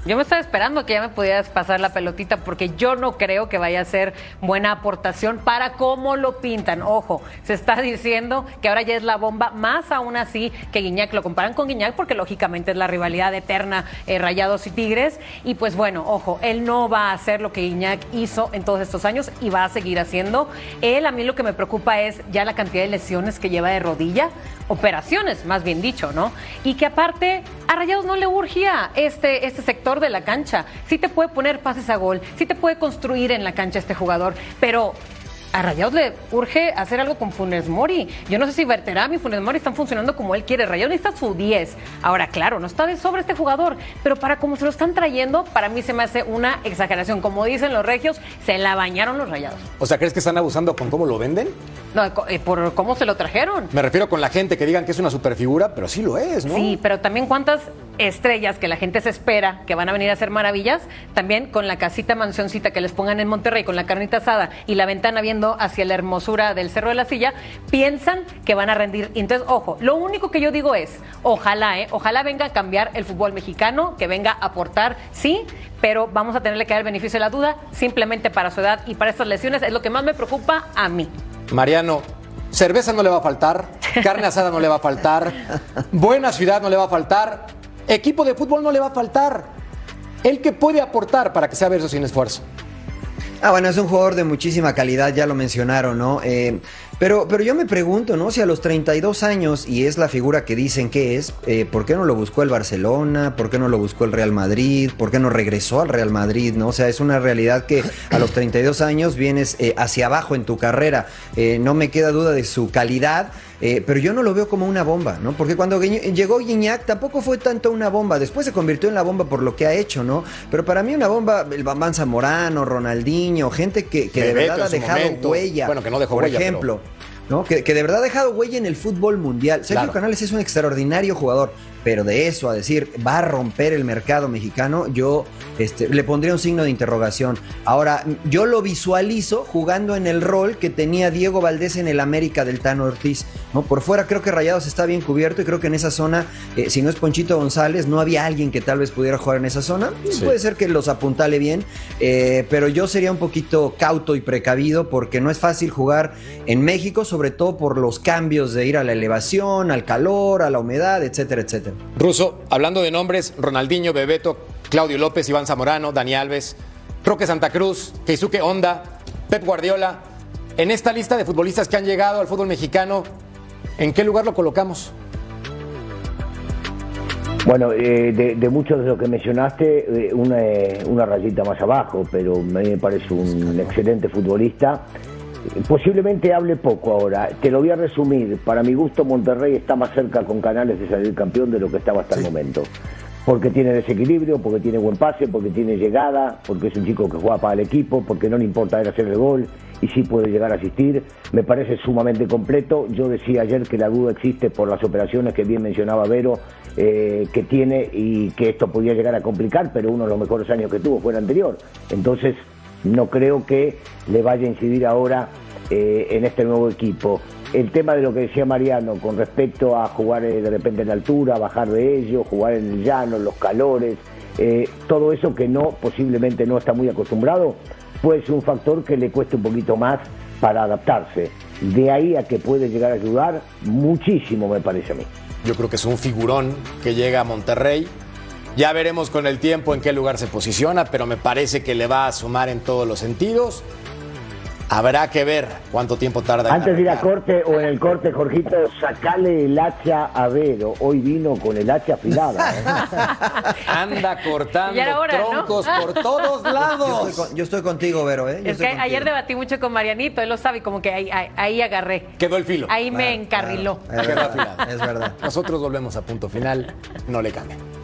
Yo me estaba esperando que ya me pudieras pasar la pelotita porque yo no creo que vaya a ser buena aportación para cómo lo pintan. Ojo, se está diciendo que ahora ya es la bomba, más aún así que Guiñac. Lo comparan con Guiñac porque lógicamente es la rivalidad eterna eh, Rayados y Tigres. Y pues bueno, ojo, él no va a hacer lo que Guiñac hizo en todos estos años y va a seguir haciendo. Él, a mí lo que me preocupa es ya la cantidad de lesiones que lleva de rodilla, operaciones, más bien dicho, ¿no? Y que aparte a Rayados no le urgía este, este sector de la cancha. Sí te puede poner pases a gol, sí te puede construir en la cancha este jugador, pero a Rayados le urge hacer algo con Funes Mori. Yo no sé si Berterame y Funes Mori están funcionando como él quiere. Rayados necesita su 10. Ahora, claro, no está de sobre este jugador, pero para como se lo están trayendo, para mí se me hace una exageración. Como dicen los regios, se la bañaron los Rayados. O sea, ¿crees que están abusando con cómo lo venden? No, eh, por cómo se lo trajeron. Me refiero con la gente que digan que es una superfigura, pero sí lo es, ¿no? Sí, pero también cuántas estrellas que la gente se espera que van a venir a hacer maravillas, también con la casita mansioncita que les pongan en Monterrey, con la carnita asada y la ventana viendo hacia la hermosura del Cerro de la Silla, piensan que van a rendir. Entonces, ojo, lo único que yo digo es, ojalá, ¿eh? ojalá venga a cambiar el fútbol mexicano, que venga a aportar, sí, pero vamos a tenerle que dar el beneficio de la duda simplemente para su edad y para estas lesiones, es lo que más me preocupa a mí. Mariano, cerveza no le va a faltar, carne asada no le va a faltar, buena ciudad no le va a faltar, equipo de fútbol no le va a faltar. ¿El que puede aportar para que sea verso sin esfuerzo? Ah, bueno, es un jugador de muchísima calidad, ya lo mencionaron, ¿no? Eh, pero, pero yo me pregunto, ¿no? Si a los 32 años, y es la figura que dicen que es, eh, ¿por qué no lo buscó el Barcelona? ¿Por qué no lo buscó el Real Madrid? ¿Por qué no regresó al Real Madrid? ¿no? O sea, es una realidad que a los 32 años vienes eh, hacia abajo en tu carrera. Eh, no me queda duda de su calidad. pero yo no lo veo como una bomba, ¿no? Porque cuando llegó Guiñac tampoco fue tanto una bomba, después se convirtió en la bomba por lo que ha hecho, ¿no? Pero para mí una bomba, el Bambán Zamorano, Ronaldinho, gente que, que de verdad ha dejado huella. Bueno, que no dejó por huella, ejemplo. ¿No? Que, de verdad ha dejado huella en el fútbol mundial. Sergio Canales es un extraordinario jugador, pero de eso a decir va a romper el mercado mexicano, yo este, le pondría un signo de interrogación. Ahora, yo lo visualizo jugando en el rol que tenía Diego Valdés en el América del Tano Ortiz. ¿no? Por fuera creo que Rayados está bien cubierto y creo que en esa zona, eh, si no es Ponchito González, no había alguien que tal vez pudiera jugar en esa zona. Puede ser que los apuntale bien, eh, pero yo sería un poquito cauto y precavido porque no es fácil jugar en México, sobre todo por los cambios de ir a la elevación, al calor, a la humedad, etcétera, etcétera. Ruso, hablando de nombres, Ronaldinho, Bebeto, Claudio López, Iván Zamorano, Dani Alves, Roque Santa Cruz, Keisuke Honda, Pep Guardiola. En esta lista de futbolistas que han llegado al fútbol mexicano, ¿en qué lugar lo colocamos? Bueno, eh, de, muchos de los que mencionaste, eh, una, una rayita más abajo, pero me parece un excelente futbolista. Posiblemente hable poco ahora. Te lo voy a resumir. Para mi gusto, Monterrey está más cerca con Canales de salir campeón de lo que estaba hasta el momento. Porque tiene desequilibrio, porque tiene buen pase, porque tiene llegada, porque es un chico que juega para el equipo, porque no le importa él hacer el gol y sí puede llegar a asistir. Me parece sumamente completo. Yo decía ayer que la duda existe por las operaciones que bien mencionaba Vero, eh, que tiene y que esto podía llegar a complicar, pero uno de los mejores años que tuvo fue el anterior. Entonces, no creo que le vaya a incidir ahora eh, en este nuevo equipo. El tema de lo que decía Mariano con respecto a jugar eh, de repente en altura, bajar de ello, jugar en el llano, los calores, eh, todo eso que no, posiblemente no está muy acostumbrado, puede ser un factor que le cueste un poquito más para adaptarse. De ahí a que puede llegar a ayudar muchísimo, me parece a mí. Yo creo que es un figurón que llega a Monterrey, ya veremos con el tiempo en qué lugar se posiciona, pero me parece que le va a sumar en todos los sentidos. Habrá que ver cuánto tiempo tarda. Antes de ir a corte o en el corte, Jorgito, sacale el hacha a Vero. Hoy vino con el hacha afilada. ¿eh? Anda cortando troncos por todos lados. Yo estoy, contigo, Vero. ¿eh? es que ayer debatí mucho con Marianito, él lo sabe, como que ahí, agarré. Quedó el filo. Ahí me encarriló. Es, verdad, es verdad. Nosotros volvemos a punto final. No le cambien.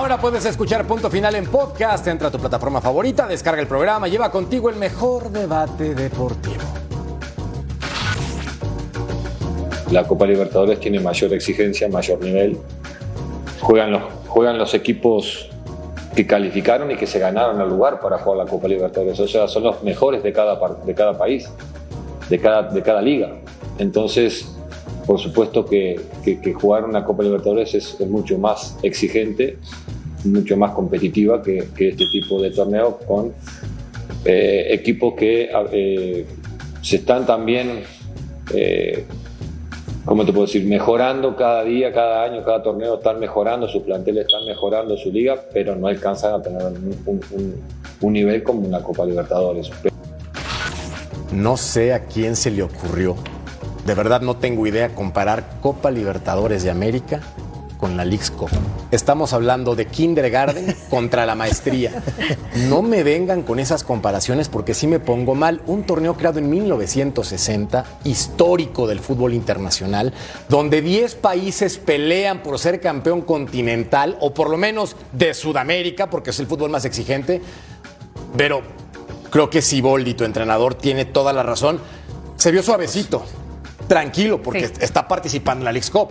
Ahora puedes escuchar Punto Final en podcast. Entra a tu plataforma favorita, descarga el programa, lleva contigo el mejor debate deportivo. La Copa Libertadores tiene mayor exigencia, mayor nivel. Juegan los, juegan los equipos que calificaron y que se ganaron el lugar para jugar la Copa Libertadores. O sea, son los mejores de cada, de cada país, de cada, de cada liga. Entonces, por supuesto que, jugar una Copa Libertadores es, es mucho más exigente, mucho más competitiva que, este tipo de torneos con eh, equipos que eh, se están también, eh, ¿cómo te puedo decir?, mejorando cada día, cada año, cada torneo, están mejorando, sus planteles están mejorando su liga, pero no alcanzan a tener un- un nivel como una Copa Libertadores. No sé a quién se le ocurrió. De verdad no tengo idea comparar Copa Libertadores de América con la Cup. Estamos hablando de kindergarten contra la maestría. No me vengan con esas comparaciones porque sí me pongo mal. Un torneo creado en 1960, histórico del fútbol internacional, donde 10 países pelean por ser campeón continental o por lo menos de Sudamérica, porque es el fútbol más exigente. Pero creo que Siboldi, tu entrenador, tiene toda la razón. Se vio suavecito, tranquilo, porque Sí. está participando en la Leagues Cup.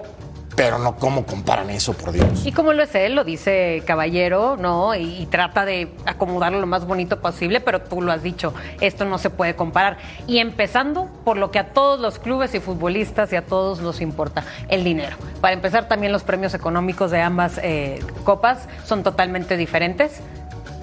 Pero no, ¿cómo comparan eso, por Dios? Y como lo es él, lo dice Caballero, ¿no? Y, y trata de acomodarlo lo más bonito posible, pero tú lo has dicho, esto no se puede comparar. Y empezando por lo que a todos los clubes y futbolistas y a todos nos importa, el dinero. Para empezar, también los premios económicos de ambas eh, copas son totalmente diferentes.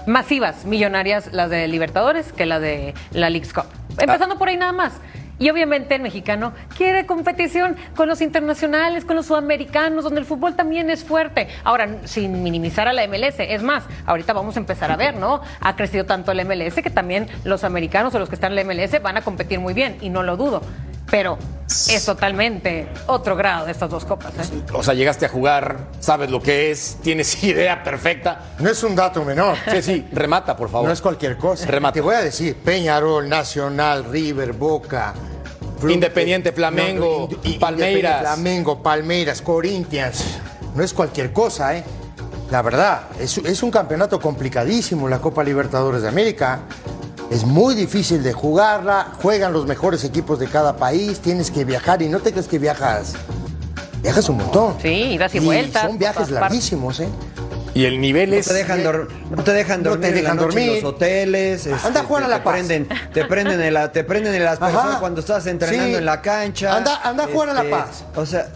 Masivas, millonarias las de Libertadores que las de la Leagues Cup. Empezando por ahí nada más. Y obviamente el mexicano quiere competición con los internacionales, con los sudamericanos, donde el fútbol también es fuerte. Ahora, sin minimizar a la MLS, es más, ahorita vamos a empezar a ver, ¿no? Ha crecido tanto el MLS que también los americanos o los que están en la MLS van a competir muy bien, y no lo dudo. Pero es totalmente otro grado de estas dos copas. ¿eh? O sea, llegaste a jugar, sabes lo que es, tienes idea perfecta. No es un dato menor. Sí, sí, remata, por favor. No es cualquier cosa. Remata. Te voy a decir, Peñarol, Nacional, River, Boca. Independiente, Flamengo, no, Indi- Palmeiras. Independiente, Flamengo, Palmeiras, Corinthians. No es cualquier cosa, ¿eh? La verdad, es, es un campeonato complicadísimo la Copa Libertadores de América. Es muy difícil de jugarla, juegan los mejores equipos de cada país, tienes que viajar y no te crees que viajas. Viajas un montón. Sí, idas y vueltas, Son viajes larguísimos, ¿eh? Y el nivel No es. te dejan, no te dejan No dormir te en la dejan en dormir. los hoteles. este, Anda a jugar te, a La te Paz. prenden, te prenden el, te prenden el aspersor Ajá. cuando estás entrenando Sí. en la cancha. Este, Anda- anda a jugar a La Paz. O sea,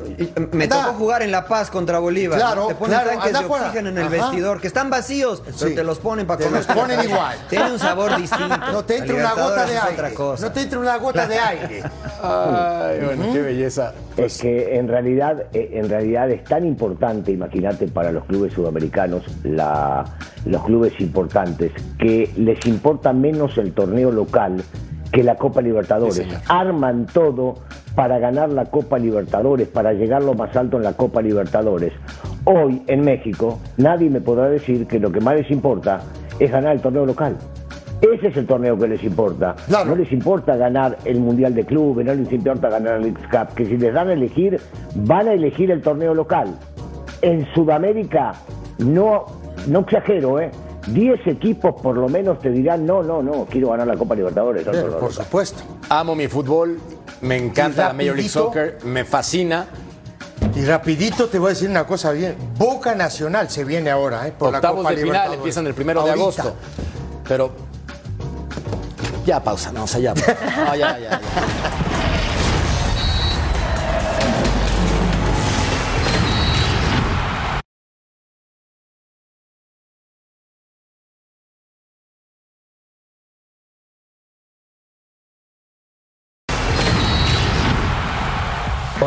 me Anda. tocó jugar en La Paz contra Bolívar. Claro, ¿no? Te ponen claro, tanques anda de oxígeno en el Ajá. vestidor, que están vacíos, pero te los ponen para Te comer. los ponen igual. Tiene un sabor distinto. No te entra una gota de aire. otra cosa. No te entra una gota de aire. Ay, bueno, qué belleza. Es que en realidad, eh, en realidad es tan importante, imagínate, para los clubes sudamericanos, la- los clubes importantes, que les importa menos el torneo local que la Copa Libertadores. Sí. Arman todo para ganar la Copa Libertadores, para llegar lo más alto en la Copa Libertadores. Hoy en México nadie me podrá decir que lo que más les importa es ganar el torneo local. Ese es el torneo que les importa. No les importa ganar el Mundial de Clubes, no les importa ganar el League Cup, que si les dan a elegir, van a elegir el torneo local. En Sudamérica, no, no exagero, ¿eh? 10 equipos por lo menos te dirán, no, no, no, quiero ganar la Copa Libertadores. no, Pero, no, no, por no". supuesto. Amo mi fútbol, me encanta la Major League. Soccer, me fascina. Y rapidito te voy a decir una cosa bien. Boca Nacional se viene ahora, ¿eh? Por la Octavos Copa de final Libertadores. empiezan el primero de agosto. Pero. Ya pausa, no, o sea, ya, ya, ya.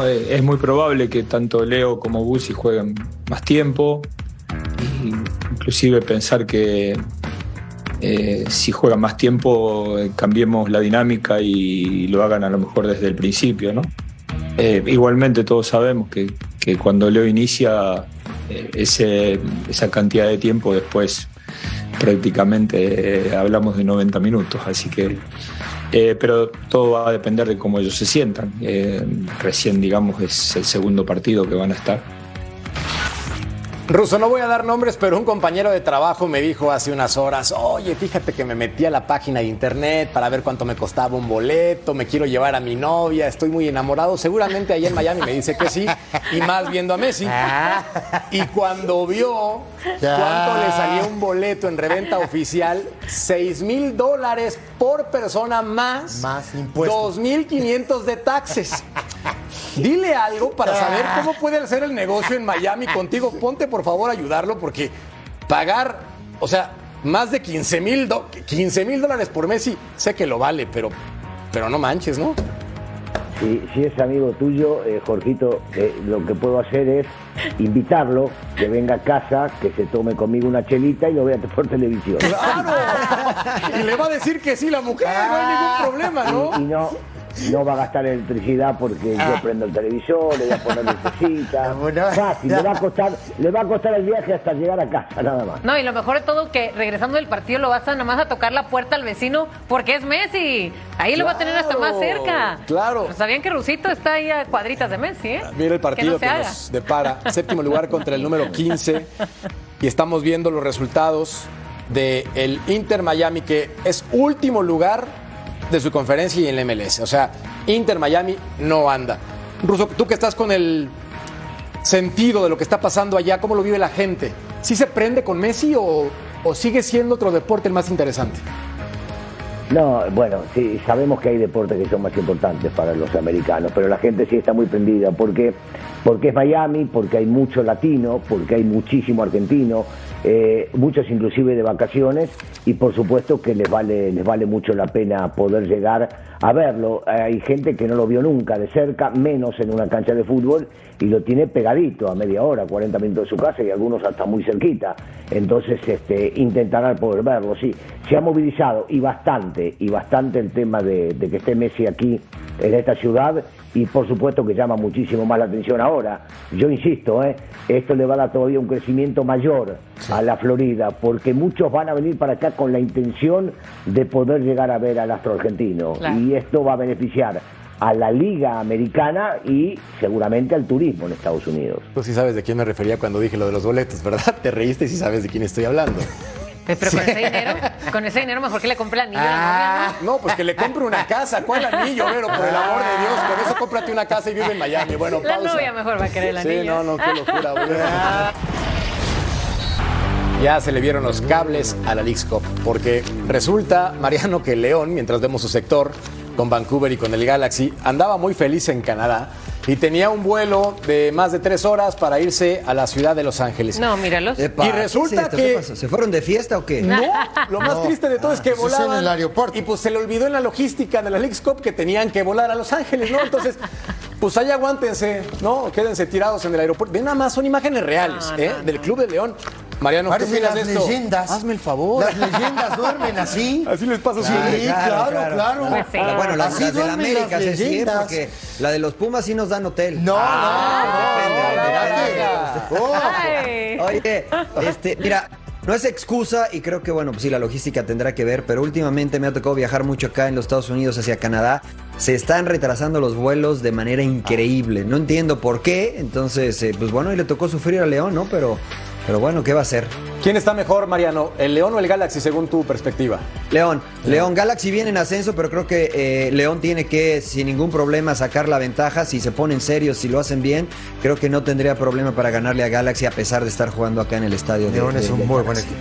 Eh, Es muy probable que tanto Leo como Busi jueguen más tiempo. Inclusive pensar que eh, si juegan más tiempo eh, cambiemos la dinámica y lo hagan a lo mejor desde el principio, ¿no? Igualmente todos sabemos que, que cuando Leo inicia ese, esa cantidad de tiempo después prácticamente hablamos de 90 minutos, así que eh, pero todo va a depender de cómo ellos se sientan. Eh, recién, digamos, es el segundo partido que van a estar. Ruso, no voy a dar nombres, pero un compañero de trabajo me dijo hace unas horas, oye, fíjate que me metí a la página de internet para ver cuánto me costaba un boleto, me quiero llevar a mi novia, estoy muy enamorado. Seguramente allá en Miami me dice que sí, y más viendo a Messi. Y cuando vio cuánto le salía un boleto en reventa oficial, 6 mil dólares por persona más, Más impuestos. 2.500 de taxes. Dile algo para saber cómo puede hacer el negocio en Miami contigo. Ponte por favor ayudarlo porque pagar, o sea, más de 15 mil 15 mil dólares por Messi, sé que lo vale, pero, pero no manches, ¿no? Si, si es amigo tuyo, eh, Jorgito, eh, lo que puedo hacer es invitarlo, que venga a casa, que se tome conmigo una chelita y lo vea por televisión. ¡Claro! Y le va a decir que sí la mujer, no hay ningún problema, ¿no? Y, y no, no va a gastar electricidad porque yo prendo el televisor, le voy a poner lucecita. Fácil, le va, a costar, le va a costar el viaje hasta llegar a casa, nada más. No, y lo mejor de todo que regresando del partido lo vas a nomás a tocar la puerta al vecino porque es Messi. Ahí lo va a tener hasta más cerca. claro. Pues sabían que Rusito está ahí a cuadritas de Messi, ¿eh? Mira el partido no que, nos depara. Séptimo lugar contra el número 15. Y estamos viendo los resultados del el Inter Miami, que es último lugar de su conferencia y en el MLS. O sea, Inter Miami no anda. Ruso, tú que estás con el sentido de lo que está pasando allá, ¿cómo lo vive la gente? ¿Sí se prende con Messi o, o sigue siendo otro deporte el más interesante? No, bueno, sí, sabemos que hay deportes que son más importantes para los americanos, pero la gente sí está muy prendida porque, porque es Miami, porque hay mucho latino, porque hay muchísimo argentino, eh, muchos inclusive de vacaciones y por supuesto que les vale, les vale mucho la pena poder llegar a verlo. Hay gente que no lo vio nunca de cerca, menos en una cancha de fútbol y lo tiene pegadito a media hora, 40 minutos de su casa y algunos hasta muy cerquita. Entonces este, intentarán poder verlo, sí. Se ha movilizado y bastante, y bastante el tema de, de que esté Messi aquí en esta ciudad y por supuesto que llama muchísimo más la atención ahora. Yo insisto, ¿eh? esto le va a dar todavía un crecimiento mayor a la Florida, porque muchos van a venir para acá con la intención de poder llegar a ver al astro argentino. Claro. Y esto va a beneficiar a la liga americana y seguramente al turismo en Estados Unidos. Tú sí sabes de quién me refería cuando dije lo de los boletos, ¿verdad? Te reíste y sí sabes de quién estoy hablando. Pero con ese dinero, con ese dinero mejor que le compre el anillo a la Ah, novia, ¿no? no, pues que le compre una casa. ¿Cuál anillo, Vero? Por el amor de Dios. Con eso cómprate una casa y vive en Miami. Bueno, La pausa. novia mejor va a querer el Sí, anillo. no, no, qué locura. güey. Ya se le vieron los cables a la Leagues Cup, porque resulta, Mariano, que León, mientras vemos su sector con Vancouver y con el Galaxy, andaba muy feliz en Canadá y tenía un vuelo de más de tres horas para irse a la ciudad de Los Ángeles. No, míralos. Epa, Y resulta que- ¿Qué pasó? ¿Se fueron de fiesta o qué? No, lo más No. triste de todo es que Ah, eso es en volaban el aeropuerto. y pues se le olvidó en la logística de la Leagues Cup que tenían que volar a Los Ángeles, ¿no? Entonces, pues ahí aguántense, ¿no? Quédense tirados en el aeropuerto. Ven nada más, son imágenes reales, No, ¿eh? no, Del Club de León. Mariano, ¿qué Parecen opinas las de esto? leyendas. Hazme el favor. Las leyendas duermen así. Así les pasa Sí, siempre. claro, claro. Pues sí. Bueno, las, Así las de la duermen América, las sí, sí, leyendas. porque la de los Pumas sí nos dan hotel. No, Ah, no, no, no, no. Ay. Oye, este, mira, no es excusa y creo que, bueno, pues sí, la logística tendrá que ver, pero últimamente me ha tocado viajar mucho acá en los Estados Unidos hacia Canadá. Se están retrasando los vuelos de manera increíble. No entiendo por qué, entonces, eh, pues bueno, y le tocó sufrir a León, ¿no? Pero, pero bueno, ¿qué va a hacer? ¿Quién está mejor, Mariano? ¿El León o el Galaxy, según tu perspectiva? León, León Galaxy viene en ascenso, pero creo que eh, León tiene que sin ningún problema sacar la ventaja. Si se ponen serios, si lo hacen bien, creo que no tendría problema para ganarle a Galaxy a pesar de estar jugando acá en el estadio. de- León de- es un de muy buen equipo.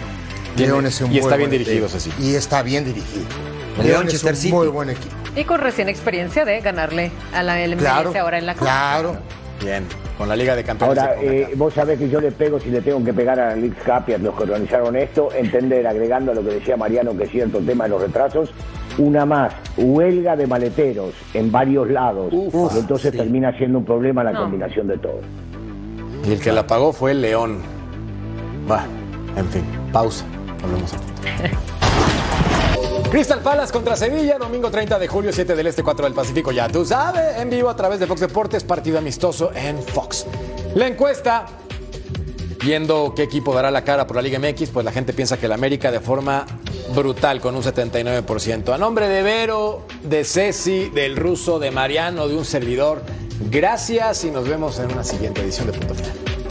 Tiene- León es un y muy está bien buen dirigido, equipo. eso sí. Y está bien dirigido. León, León es Chester un City. muy buen equipo. Y con recién experiencia de ganarle a la MLS Claro, ahora en la Copa. claro. Bien, con la Liga de Campeones. Ahora, eh, vos sabés que yo le pego si le tengo que pegar a la League Cup y a los que organizaron esto, entender, agregando a lo que decía Mariano, que es cierto el tema de los retrasos, una más, huelga de maleteros en varios lados. y entonces termina siendo un problema la No. combinación de todo. Y el que la pagó fue el León. Va, en fin, pausa. Volvemos a Crystal Palace contra Sevilla, domingo 30 de julio, 7 del Este, 4 del Pacífico. Ya tú sabes, en vivo a través de Fox Deportes, partido amistoso en Fox. La encuesta, viendo qué equipo dará la cara por la Liga MX, pues la gente piensa que el América de forma brutal, con un 79%. A nombre de Vero, de Ceci, del ruso, de Mariano, de un servidor, gracias y nos vemos en una siguiente edición de Punto Final.